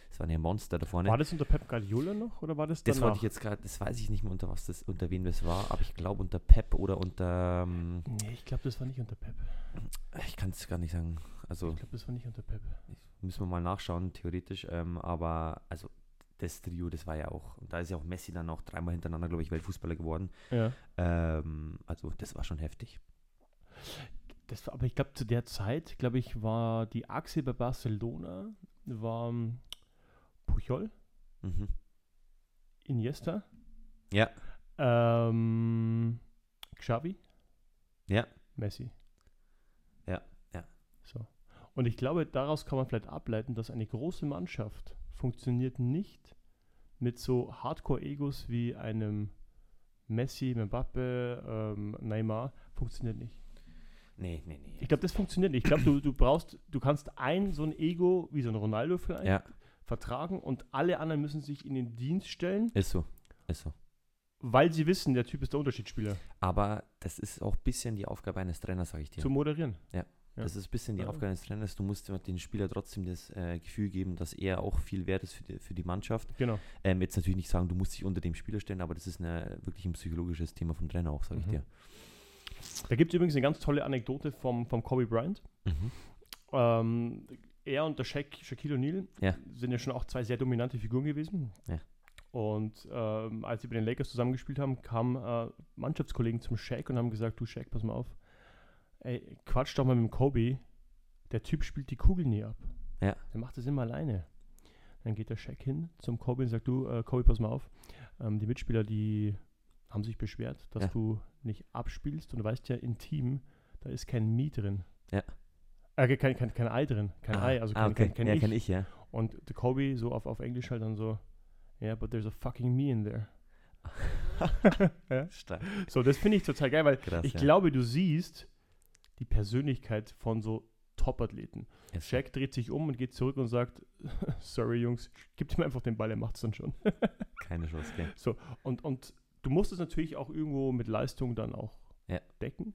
das waren ja Monster da vorne. War das unter Pep Guardiola noch oder war das Das danach? wollte ich jetzt gerade, das weiß ich nicht mehr unter was das, unter wen das war, aber ich glaube unter Pep oder unter, ähm, Nee, ich glaube, das war nicht unter Pep. ich kann es gar nicht sagen. Also Ich glaube, das war nicht unter Pep. Müssen wir mal nachschauen, theoretisch. Ähm, aber also das Trio, das war ja auch, und da ist ja auch Messi dann auch dreimal hintereinander, glaube ich, Weltfußballer geworden. Ja. Ähm, also das war schon heftig. Das war, aber ich glaube, zu der Zeit, glaube ich, war die Achse bei Barcelona, war ähm, Puyol, Mhm. Iniesta, Ja, ähm, Xavi, Ja. Messi. Und ich glaube, daraus kann man vielleicht ableiten, dass eine große Mannschaft funktioniert nicht mit so Hardcore-Egos wie einem Messi, Mbappe, ähm, Neymar, funktioniert nicht. nee, nee, nee. Ich glaube, das funktioniert nicht. Ich glaube, du, du brauchst, du kannst ein so ein Ego wie so ein Ronaldo vielleicht Ja, vertragen und alle anderen müssen sich in den Dienst stellen, ist so, ist so. weil sie wissen, der Typ ist der Unterschiedsspieler, Aber das ist auch ein bisschen die Aufgabe eines Trainers, sage ich dir. zu moderieren. ja. Das ist ein bisschen die Ja. Aufgabe des Trainers. Du musst den Spieler trotzdem das äh, Gefühl geben, dass er auch viel wert ist für die, für die Mannschaft. Genau. Ähm, jetzt natürlich nicht sagen, du musst dich unter dem Spieler stellen, aber das ist eine, wirklich ein psychologisches Thema vom Trainer auch, sage ich Mhm. dir. Da gibt es übrigens eine ganz tolle Anekdote vom, vom Kobe Bryant. Mhm. Ähm, er und der Shaq, Shaquille O'Neal Ja. sind ja schon auch zwei sehr dominante Figuren gewesen. Ja. Und ähm, als sie bei den Lakers zusammengespielt haben, kamen äh, Mannschaftskollegen zum Shaq und haben gesagt, du Shaq, pass mal auf, ey, quatsch doch mal mit dem Kobe, der Typ spielt die Kugel nie ab. Ja. Der macht das immer alleine. Dann geht der Shaq hin zum Kobe und sagt, du, äh, Kobe, pass mal auf, ähm, die Mitspieler, die haben sich beschwert, dass Ja. du nicht abspielst und du weißt ja, im Team, da ist kein Mi drin. Ja. Äh, kein, kein, kein Ei drin, kein ah, Ei, also kein, ah, okay. kein, kein ja, ich. kenn ich, ja. Und der Kobe so auf, auf Englisch halt dann so, yeah, but there's a fucking me in there. ja? Stark. So, das finde ich total geil, weil Krass, ich ja. glaube, du siehst die Persönlichkeit von so Top-Athleten. Ja, Shaq dreht sich um und geht zurück und sagt, sorry Jungs, gebt ihm einfach den Ball, er macht's dann schon. Keine Chance, gell. Und, und du musst es natürlich auch irgendwo mit Leistung dann auch Ja. decken.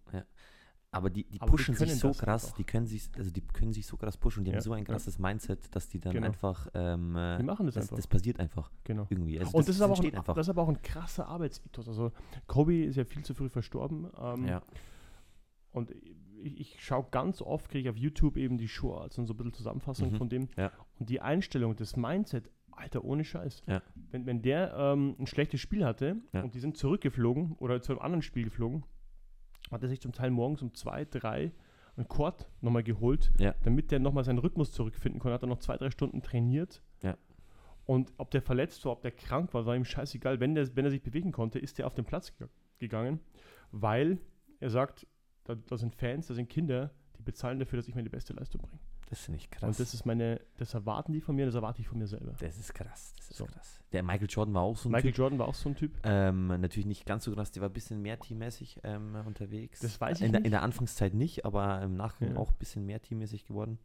Aber die, die Aber die pushen sich können so das krass, die können sich, also die können sich so krass pushen und die Ja, haben so ein ja. krasses Mindset, dass die dann Genau. einfach, ähm, äh, Die machen das, das, einfach. das passiert einfach genau. irgendwie. Also und das, ist aber auch ein, einfach. das ist aber auch ein krasser Arbeitsethos. Also Kobe ist ja viel zu früh verstorben. Ähm, ja, Und ich, ich schaue ganz oft, kriege ich auf YouTube eben die Shorts und so ein bisschen Zusammenfassung Mhm, von dem. ja. Und die Einstellung, das Mindset, Alter, ohne Scheiß. Ja. Wenn, wenn der ähm, ein schlechtes Spiel hatte Ja. und die sind zurückgeflogen oder zu einem anderen Spiel geflogen, hat er sich zum Teil morgens um zwei, drei einen Quad nochmal geholt, damit der nochmal seinen Rhythmus zurückfinden konnte. Hat er noch zwei, drei Stunden trainiert. Und ob der verletzt war, ob der krank war, war ihm scheißegal. Wenn, der, wenn er sich bewegen konnte, ist er auf den Platz ge gegangen, weil er sagt, da, da sind Fans, da sind Kinder, die bezahlen dafür, dass ich meine beste Leistung bringe. das finde ich krass. Und das ist meine, das erwarten die von mir, das erwarte ich von mir selber. Das ist krass, das ist So. krass. Der Michael Jordan war auch so ein Michael Typ. Jordan war auch so ein Typ. Ähm, natürlich nicht ganz so krass, der war ein bisschen mehr teammäßig ähm, unterwegs. Das weiß ich in der, nicht. In der Anfangszeit nicht, aber im Nachgang Ja. auch ein bisschen mehr teammäßig geworden.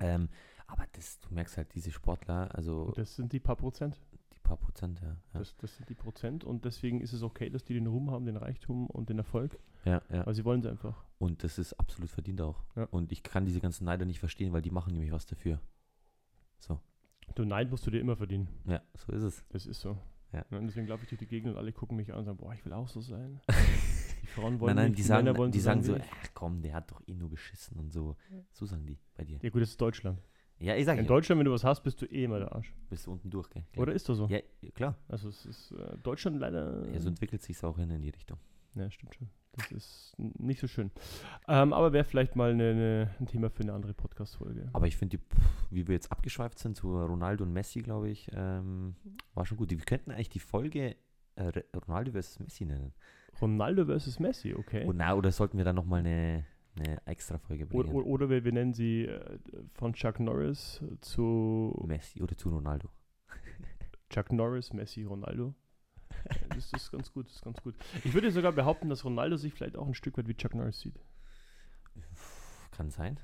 Ähm, aber das, du merkst halt, diese Sportler, also Und das sind die paar Prozent. Die paar Prozent, ja. Ja, Das, das sind die Prozent. Und deswegen ist es okay, dass die den Ruhm haben, den Reichtum und den Erfolg. ja, ja. Weil sie wollen es einfach. Und das ist absolut verdient auch. Ja. Und ich kann diese ganzen Neider nicht verstehen, weil die machen nämlich was dafür. So, Du Neid musst du dir immer verdienen. ja, so ist es. Das ist so. Ja. Und deswegen glaube ich durch die Gegend und alle gucken mich an und sagen, boah, ich will auch so sein. Die Frauen wollen nein, nein, nicht, die sagen, Männer wollen die so sagen so, ach komm, der hat doch eh nur geschissen und so. So sagen die bei dir. Ja gut, das ist Deutschland. Ja, ich sag In ja, Deutschland, wenn du was hast, bist du eh immer der Arsch. bist du unten durch, gell? Oder ist das so? Ja, klar. Also es ist äh, Deutschland leider. Ja, so entwickelt sich auch hin in die Richtung. Ja, stimmt schon. Das ist nicht so schön. Ähm, aber wäre vielleicht mal eine, eine, ein Thema für eine andere Podcast-Folge. Aber ich finde, wie wir jetzt abgeschweift sind zu Ronaldo und Messi, glaube ich, ähm, war schon gut. Wir könnten eigentlich die Folge äh, Ronaldo versus Messi nennen. Ronaldo versus Messi, okay. Und, na, oder sollten wir dann nochmal eine, eine extra Folge Oder, bringen? oder, oder wir, wir nennen sie äh, von Chuck Norris zu Messi oder zu Ronaldo. Chuck Norris, Messi, Ronaldo. Das ist ganz gut, das ist ganz gut. Ich würde sogar behaupten, dass Ronaldo sich vielleicht auch ein Stück weit wie Chuck Norris sieht. Kann sein.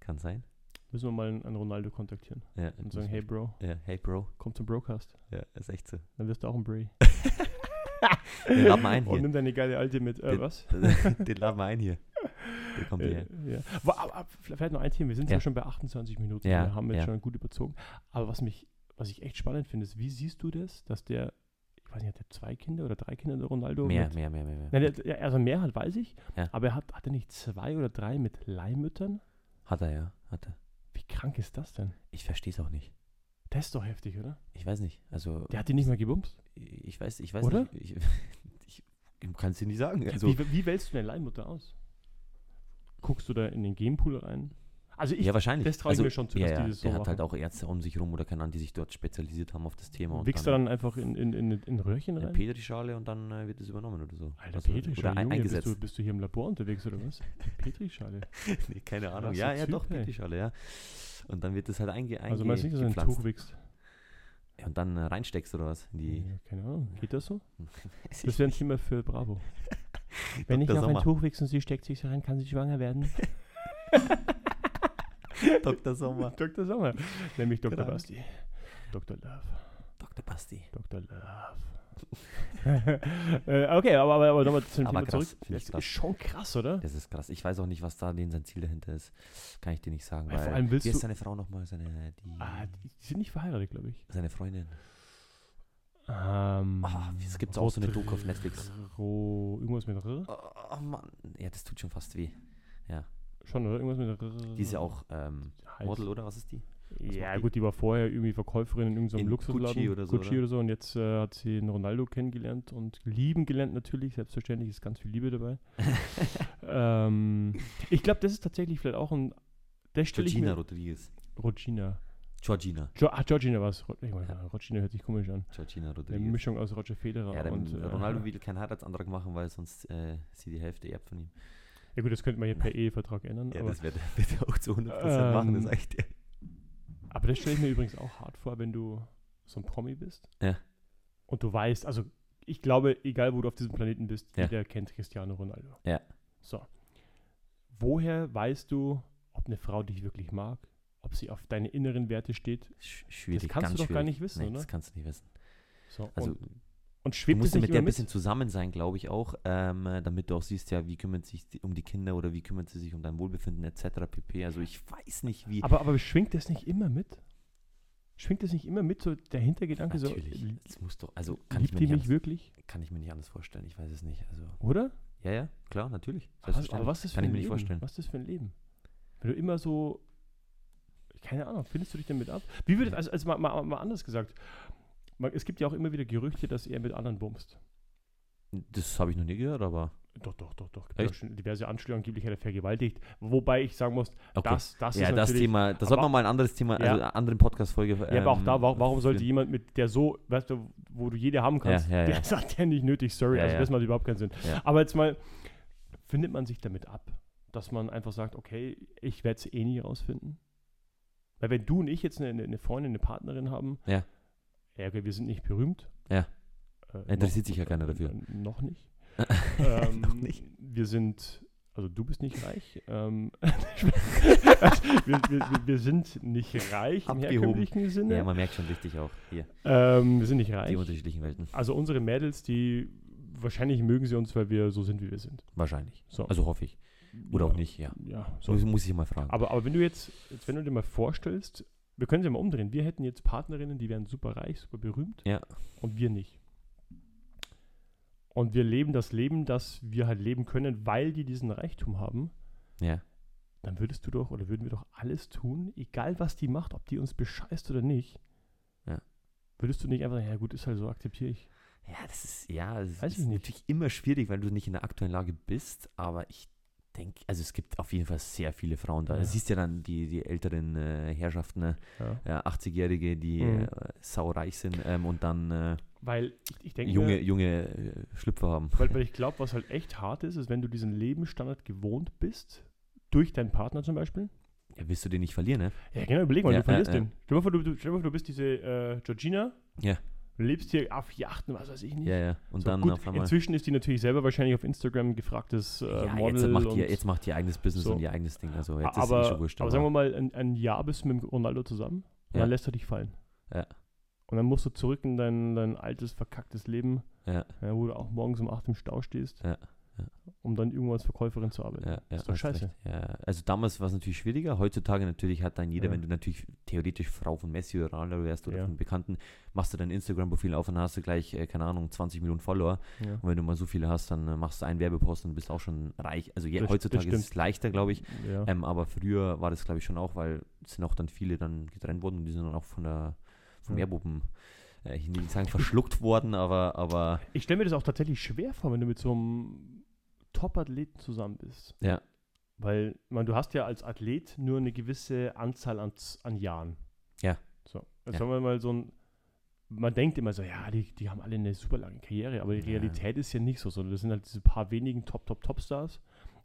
Kann sein. Müssen wir mal einen, Ronaldo kontaktieren Ja, und sagen, hey Bro, ja, hey Bro. komm zum Brocast. Ja, ist echt so. Dann wirst du auch ein Bray. Den laden wir ein Und hier. nimm deine geile Alte mit. Äh, Den- was? Den laden wir ein hier. Der kommt Äh, hierher. ja. Wo- aber- aber Vielleicht noch ein Thema. Wir sind Ja. ja schon bei 28 Minuten. Ja, Wir haben jetzt ja. schon gut überzogen. Aber was mich, was ich echt spannend finde, ist, wie siehst du das, dass der, ich weiß nicht, hat der zwei Kinder oder drei Kinder, der Ronaldo? Mehr, mit, mehr, mehr, mehr. mehr. Nein, der, ja, also mehr hat, weiß ich. Ja. Aber er hat, hat er nicht zwei oder drei mit Leihmüttern? Hat er, ja. Hat er. Wie krank ist das denn? Ich verstehe es auch nicht. Das ist doch heftig, oder? Ich weiß nicht. Also, Der hat die nicht mal gebumst. ich weiß, ich weiß Oder? nicht. Ich, ich, ich kann es dir nicht sagen. Also, wie, wie wählst du deine Leihmutter aus? Guckst du da in den Gamepool rein? Also ich ja, wahrscheinlich. das trau ich also, mir schon zu, ja, dass ja, das so Der hat halt auch Ärzte um sich rum oder keine Ahnung, die sich dort spezialisiert haben auf das Thema. und wickst du dann einfach in, in, in, in Röhrchen rein? Petrischale und dann äh, wird es übernommen oder so. Alter, Also, Petrischale, oder ein, Junge, bist eingesetzt. du, bist du hier im Labor unterwegs oder was? Petrischale. nee, keine Ahnung. Ja, ja, Typ, doch, ey. Petrischale, ja. Und dann wird es halt einge, Also meinst du nicht, dass du ein. Tuch wickst? Ja, und dann äh, reinsteckst oder was? Die. Ja, keine Ahnung. Geht das so? Das wäre ein. Thema für Bravo. Wenn ich Dr. auf ein. Tuch wichse und sie steckt sich so rein, kann sie schwanger werden. Dr. Sommer. Dr. Sommer. Nämlich Dr. Genau. Basti. Dr. Love. Dr. Basti. Dr. Love. äh, okay, aber, aber, aber nochmal zum Aber Thema krass, zurück. ich Das ist schon krass, oder? Das ist krass. Ich weiß auch nicht, was da denn sein Ziel dahinter ist. Kann ich dir nicht sagen. Weil Weil, vor allem willst wie ist seine Frau nochmal? Seine, die, Ah, die sind nicht verheiratet, glaube ich. seine Freundin. Ähm, Ah, es gibt auch so eine Doku auf Netflix. Ro, irgendwas mit R? Oh, Mann. Ja, das tut schon fast weh. Schon, oder? Irgendwas mit Die ist ja auch ähm. Model, oder? Was ist die? Ja, macht die? gut, die war vorher irgendwie Verkäuferin in irgendeinem In Luxusladen. Gucci oder so, Gucci oder? oder so. Und jetzt äh, hat sie einen Ronaldo kennengelernt und lieben gelernt natürlich. Selbstverständlich ist ganz viel Liebe dabei. ähm, ich glaube, das ist tatsächlich vielleicht auch ein. Das mir. Rodriguez. Regina. Georgina. Jo ah, Georgina war es. Ich meine, Ja. Regina hört sich komisch an. Georgina Eine Rodriguez. Mischung aus Roger Federer Ja, der und. äh, Ronaldo will keinen Heiratsantrag machen, weil sonst äh, sie die Hälfte erbt von ihm. Ja, gut, das könnte man hier per Ehevertrag ändern. Ja, das wird er, auch zu 100% machen, das Ähm, ich dir. aber das stelle ich mir übrigens auch hart vor, wenn du so ein Promi bist. Ja. Und du weißt, also ich glaube, egal wo du auf diesem Planeten bist, Ja. jeder kennt Cristiano Ronaldo. Ja. So. Woher weißt du, ob eine Frau dich wirklich mag? Ob sie auf deine inneren Werte steht? Sch schwierig, kannst ganz du doch gar schwierig. nicht wissen, nee, oder? Das kannst du nicht wissen. So. Also, und, und du schwebt es musst nicht mit der ein bisschen zusammen sein, glaube ich auch, ähm, äh, damit du auch siehst, ja, wie kümmert sich um die Kinder oder wie kümmert sie sich um dein Wohlbefinden etc. pp. Also ich weiß nicht, wie. Aber, aber schwingt das nicht immer mit? Schwingt das nicht immer mit, so der Hintergedanke Natürlich, so, das muss doch, also kann ich, liebt mir die nicht mich anders, wirklich? kann ich mir nicht anders vorstellen, ich weiß es nicht. Also, Oder? ja, ja, klar, natürlich. Aber aber was ist das für kann ich ein mir nicht Leben? vorstellen. Was ist das für ein Leben? Wenn du immer so, keine Ahnung, findest du dich damit ab? Wie würde, also, also mal, mal, mal anders gesagt, man, es gibt ja auch immer wieder Gerüchte, dass er mit anderen bumst. Das habe ich noch nie gehört, aber Doch, doch, doch, doch. Gibt schon diverse Anschläge, angeblich hat er vergewaltigt. Wobei ich sagen muss, okay. das, das ja, ist das Thema, das sollte man mal ein anderes Thema, Ja. also eine andere Podcast-Folge. Ja, aber auch da, ähm, warum, warum sollte jemand mit, der so, weißt du, wo du jede haben kannst, Ja, ja, der sagt ja nicht nötig, sorry, also das macht überhaupt keinen Sinn. Aber jetzt mal, findet man sich damit ab, dass man einfach sagt, okay, ich werde es eh nie rausfinden? Weil wenn du und ich jetzt eine, eine Freundin, eine Partnerin haben, Ja. ja, okay, wir sind nicht berühmt. Ja. Äh, Interessiert sich ja keiner dafür. äh, Noch nicht. ähm, Noch nicht. Wir sind, also du bist nicht reich. Ähm, wir, wir, wir, sind nicht reich im Abgehoben. herkömmlichen Sinne. Ja, man merkt schon richtig auch hier, ähm, wir sind nicht die reich. unterschiedlichen Welten. Also unsere Mädels, die wahrscheinlich mögen sie uns, weil wir so sind, wie wir sind. Wahrscheinlich. So. Also hoffe ich. Oder ja, auch nicht, ja. Ja, so. Muss, muss ich mal fragen. Aber, aber wenn du jetzt, jetzt, wenn du dir mal vorstellst, wir können es ja mal umdrehen. Wir hätten jetzt Partnerinnen, die wären super reich, super berühmt. Ja. Und wir nicht. Und wir leben das Leben, das wir halt leben können, weil die diesen Reichtum haben. ja. Dann würdest du doch, oder würden wir doch alles tun, egal was die macht, ob die uns bescheißt oder nicht. Ja. Würdest du nicht einfach sagen, ja gut, ist halt so, akzeptiere ich. Ja, das ist, ja, das Weiß ist natürlich immer schwierig, weil du nicht in der aktuellen Lage bist, aber ich denke, also es gibt auf jeden Fall sehr viele Frauen da. Ja. Du siehst ja dann die, die älteren äh, Herrschaften, ne? Ja. ja, 80-Jährige, die Mhm. äh, saureich sind ähm, und dann äh, Weil ich, ich denke, junge, junge äh, Schlüpfer haben. Weil, weil ich glaube, was halt echt hart ist, ist, wenn du diesen Lebensstandard gewohnt bist, durch deinen Partner zum Beispiel. Ja, willst du den nicht verlieren, ne? Ja, genau, überleg mal, Ja, du verlierst den. Stell dir mal vor, du, du, stell dir mal vor, du bist diese äh, Georgina. Ja. Du lebst hier auf Yachten, was weiß ich nicht. Ja, ja. Und So, dann gut, auf einmal. inzwischen ist die natürlich selber wahrscheinlich auf Instagram gefragtes äh, ja, Model. jetzt macht, ihr, jetzt macht ihr eigenes Business so. und ihr eigenes Ding. Also jetzt aber, ist schon wurscht. aber sagen wir mal, ein, ein Jahr bist du mit Ronaldo zusammen und Ja. dann lässt er dich fallen. Ja. Und dann musst du zurück in dein, dein altes, verkacktes Leben, ja, ja, wo du auch morgens um 8 im Stau stehst, Ja, ja. um dann irgendwo als Verkäuferin zu arbeiten. ja, ja, ist doch scheiße. also damals war es natürlich schwieriger. Heutzutage natürlich hat dann jeder, wenn du natürlich theoretisch Frau von Messi oder Ronaldo wärst oder von Bekannten, machst du dein Instagram-Profil auf und hast du gleich, äh, keine Ahnung, 20 Millionen Follower. Und wenn du mal so viele hast, dann äh, machst du einen Werbepost und bist auch schon reich. Also je, Das- das heutzutage ist es leichter, glaube ich. Ähm, aber früher war das, glaube ich, schon auch, weil es sind auch dann viele dann getrennt worden und die sind dann auch von der vom Ja. Erdboden, äh, ich will nicht sagen verschluckt worden, aber, aber Ich stelle mir das auch tatsächlich schwer vor, wenn du mit so einem Top-Athleten zusammen bist. ja, Weil, meine, du hast ja als Athlet nur eine gewisse Anzahl an, an Jahren. Ja. So. Ja. Jetzt sagen wir mal so ein. Man denkt immer so, ja, die, die haben alle eine super lange Karriere, aber die Ja. Realität ist ja nicht so, sondern das sind halt diese paar wenigen Top, Top, Top-Stars.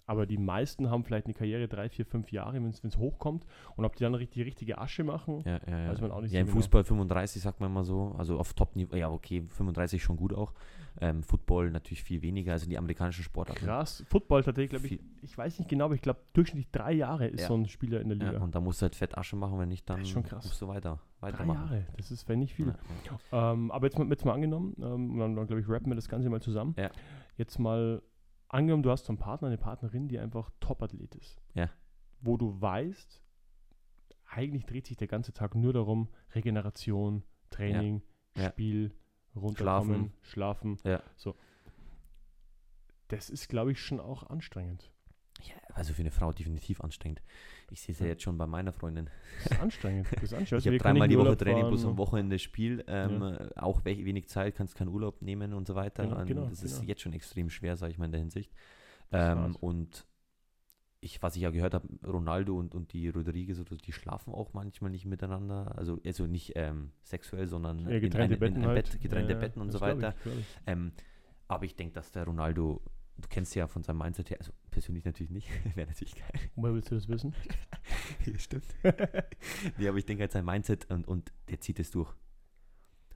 Aber die meisten haben vielleicht eine Karriere drei, vier, fünf Jahre, wenn es hochkommt. Und ob die dann richtig, die richtige Asche machen, ja, ja, ja. Weiß man auch nicht ja, so im genau. Fußball 35 sagt man mal so, also auf Top-Niveau, ja okay, 35 schon gut auch. Ähm, Football natürlich viel weniger, also die amerikanischen Sportarten. krass. Football tatsächlich, glaube ich, ich weiß nicht genau, aber ich glaube, durchschnittlich drei Jahre ist Ja. so ein Spieler in der Ja, Liga. und da musst du halt fett Asche machen, wenn nicht, dann Das ist schon krass. musst du weiter, drei weitermachen. Jahre, das ist wenn nicht viel. Ja, ja. Ähm, aber jetzt mal, jetzt mal angenommen, ähm, dann, dann glaube ich, rappen wir das Ganze mal zusammen. Ja. Jetzt mal angenommen, du hast so einen Partner, eine Partnerin, die einfach Top-Athlet ist. Ja. Wo du weißt, eigentlich dreht sich der ganze Tag nur darum, Regeneration, Training, Ja. Spiel, runterkommen, schlafen. Ja. So. Das ist, glaube ich, schon auch anstrengend. Ja, also für eine Frau definitiv anstrengend. Ich sehe es ja jetzt schon bei meiner Freundin. Das ist anstrengend. Das ist anstrengend. Ich habe dreimal die Woche Training plus am Wochenende Spiel. Ähm, Ja. Auch we wenig Zeit, kannst keinen Urlaub nehmen und so weiter. Ja, Ähm, genau, das ist genau. jetzt schon extrem schwer, sage ich mal in der Hinsicht. Ähm, und ich, was ich ja gehört habe, Ronaldo und, und die Rodriguez, oder die schlafen auch manchmal nicht miteinander. Also, also nicht ähm, sexuell, sondern Ja, in getrennte einem- in Betten einem halt. Bett, getrennte Betten und das so weiter. Ich, ich. Ähm, aber ich denke, dass der Ronaldo, du kennst ja von seinem Mindset her, also persönlich natürlich nicht, wäre natürlich geil. Woher willst du das wissen? Stimmt. nee, aber ich denke halt sein Mindset und, und der zieht es durch.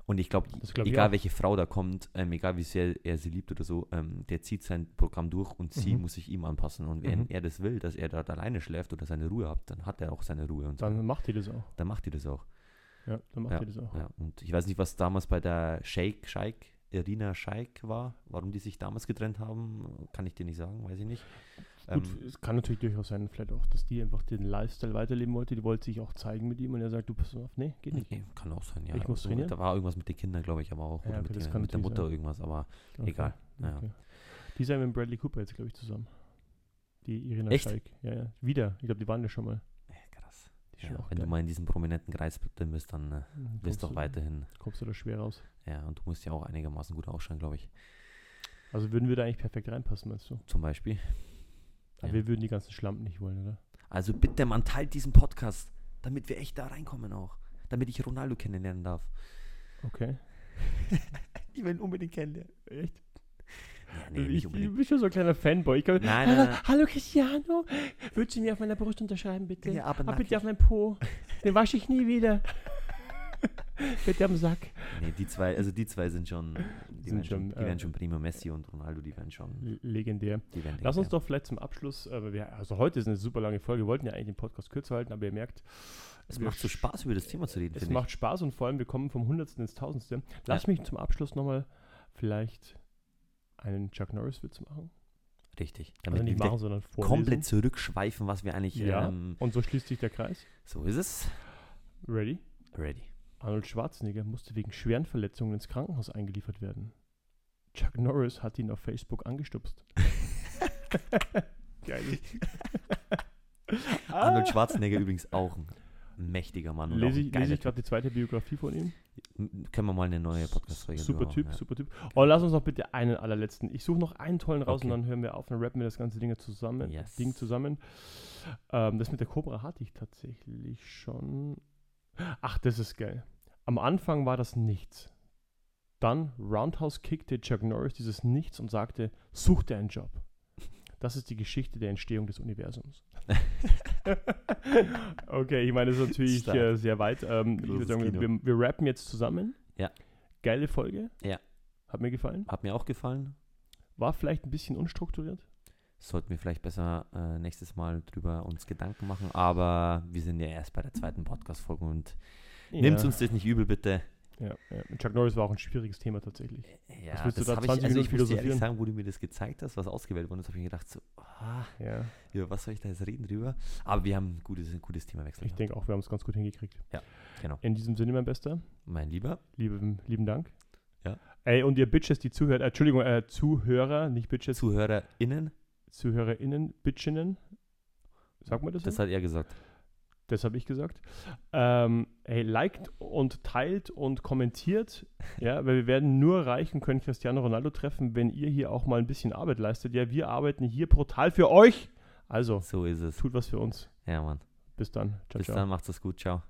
Und ich glaube, glaub ich egal auch. welche Frau da kommt, ähm, egal wie sehr er sie liebt oder so, ähm, der zieht sein Programm durch und sie Mhm. muss sich ihm anpassen. Und wenn Mhm. er das will, dass er dort alleine schläft oder seine Ruhe hat, dann hat er auch seine Ruhe und so. Dann macht ihr das auch. dann macht ihr das auch. Ja, dann macht ihr das auch. Ja. Und ich weiß nicht, was damals bei der Shake, Shaik, Irina Shaik war, warum die sich damals getrennt haben, kann ich dir nicht sagen, weiß ich nicht. Gut, Ähm, es kann natürlich durchaus sein, vielleicht auch, dass die einfach den Lifestyle weiterleben wollte. Die wollte sich auch zeigen mit ihm und er sagt, du pass auf, nee, geht nicht. Nee, kann auch sein, ja. Ich muss trainieren? Da war irgendwas mit den Kindern, glaube ich, aber auch. Ja, okay, mit, kann mit der Mutter sein. irgendwas, aber Okay, Egal, ja. okay. Die sind mit Bradley Cooper jetzt, glaube ich, zusammen. Die Irina Echt? Scheik. Ja, ja. Wieder. Ich glaube, die waren ja schon mal. äh, krass. Die ist Ja, wenn geil. du mal in diesem prominenten Kreis drin bist, dann äh, wirst du auch weiterhin. Kommst du da schwer raus. Ja, und du musst ja auch einigermaßen gut ausschauen, glaube ich. Also würden wir da eigentlich perfekt reinpassen, meinst du? Zum Beispiel. Aber Ja. wir würden die ganzen Schlampen nicht wollen, oder? Also bitte, man teilt diesen Podcast, damit wir echt da reinkommen auch. Damit ich Ronaldo kennenlernen darf. Okay. Ich will ihn unbedingt kennenlernen. Echt? Ja, nee, ich, ich bin schon so ein kleiner Fanboy. Ich glaub, Nein, hallo, nein, nein. hallo Cristiano, würdest du mir auf meiner Brust unterschreiben, bitte? Ja, aber Ah, bitte auf meinen Po. Den wasche ich nie wieder. bitte am Sack. Nee, die zwei, also die zwei sind schon, die, Sind werden, schon, die äh, werden schon prima. Messi und Ronaldo, die werden schon, Legendär. die werden Lass uns doch vielleicht zum Abschluss, äh, wir, also heute ist eine super lange Folge, wir wollten ja eigentlich den Podcast kürzer halten, aber ihr merkt, Es macht so Spaß, über das Thema zu reden, es macht Spaß und vor allem wir kommen vom Hundertsten ins Tausendste. Lass Ja. mich zum Abschluss nochmal vielleicht einen Chuck Norris-Witz machen. ich. Richtig. Also Damit nicht wir machen, sondern vorlesen. komplett zurückschweifen, was wir eigentlich, Ja. ähm, Und so schließt sich der Kreis. so ist es. Ready? Ready. Arnold Schwarzenegger musste wegen schweren Verletzungen ins Krankenhaus eingeliefert werden. Chuck Norris hat ihn auf Facebook angestupst. Geil. Arnold Schwarzenegger übrigens auch ein mächtiger Mann. Lese ich, lese ich gerade die zweite Biografie von ihm. Können wir mal eine neue Podcast-Folge Super Typ, ja. super Typ. Oh, lass uns noch bitte einen allerletzten. Ich suche noch einen tollen raus Okay. und dann hören wir auf, dann rappen wir das ganze Ding zusammen. Yes. Ding zusammen. Ähm, das mit der Cobra hatte ich tatsächlich schon. Ach, das ist geil. Am Anfang war das nichts. Dann Roundhouse kickte Chuck Norris dieses Nichts und sagte, such dir einen Job. Das ist die Geschichte der Entstehung des Universums. okay, ich meine, das ist natürlich äh, sehr weit. Ähm, ich würde sagen, wir, wir rappen jetzt zusammen. Ja. Geile Folge. Ja. Hat mir gefallen. Hat mir auch gefallen. War vielleicht ein bisschen unstrukturiert. Sollten wir vielleicht besser äh, nächstes Mal drüber uns Gedanken machen, aber wir sind ja erst bei der zweiten Podcast-Folge und nimmt ja. uns das nicht übel, bitte. Ja, ja. Chuck Norris war auch ein schwieriges Thema tatsächlich. Ja, willst du das da habe 20 ich, also ich muss dir ehrlich sagen, wo du mir das gezeigt hast, was ausgewählt worden ist, habe ich mir gedacht, so, ah, Ja, ja, was soll ich da jetzt reden drüber? Aber wir haben ein gutes, ein gutes Themawechsel. ich gehabt. denke auch, wir haben es ganz gut hingekriegt. genau. In diesem Sinne, mein Bester, Mein Lieber, lieben, lieben Dank. Ja. Ey, und ihr Bitches, die zuhört, äh, Entschuldigung, äh, Zuhörer, nicht Bitches, ZuhörerInnen, ZuhörerInnen, Bitchinnen. Sagt man das? das so? hat er gesagt. Das habe ich gesagt. Ähm, hey, liked und teilt und kommentiert. Ja, weil wir werden nur reich und können Cristiano Ronaldo treffen, wenn ihr hier auch mal ein bisschen Arbeit leistet. Ja, wir arbeiten hier brutal für euch. Also, So ist es. tut was für uns. Ja, Mann. Bis dann. Ciao, Bis ciao. dann, macht's es gut. Ciao.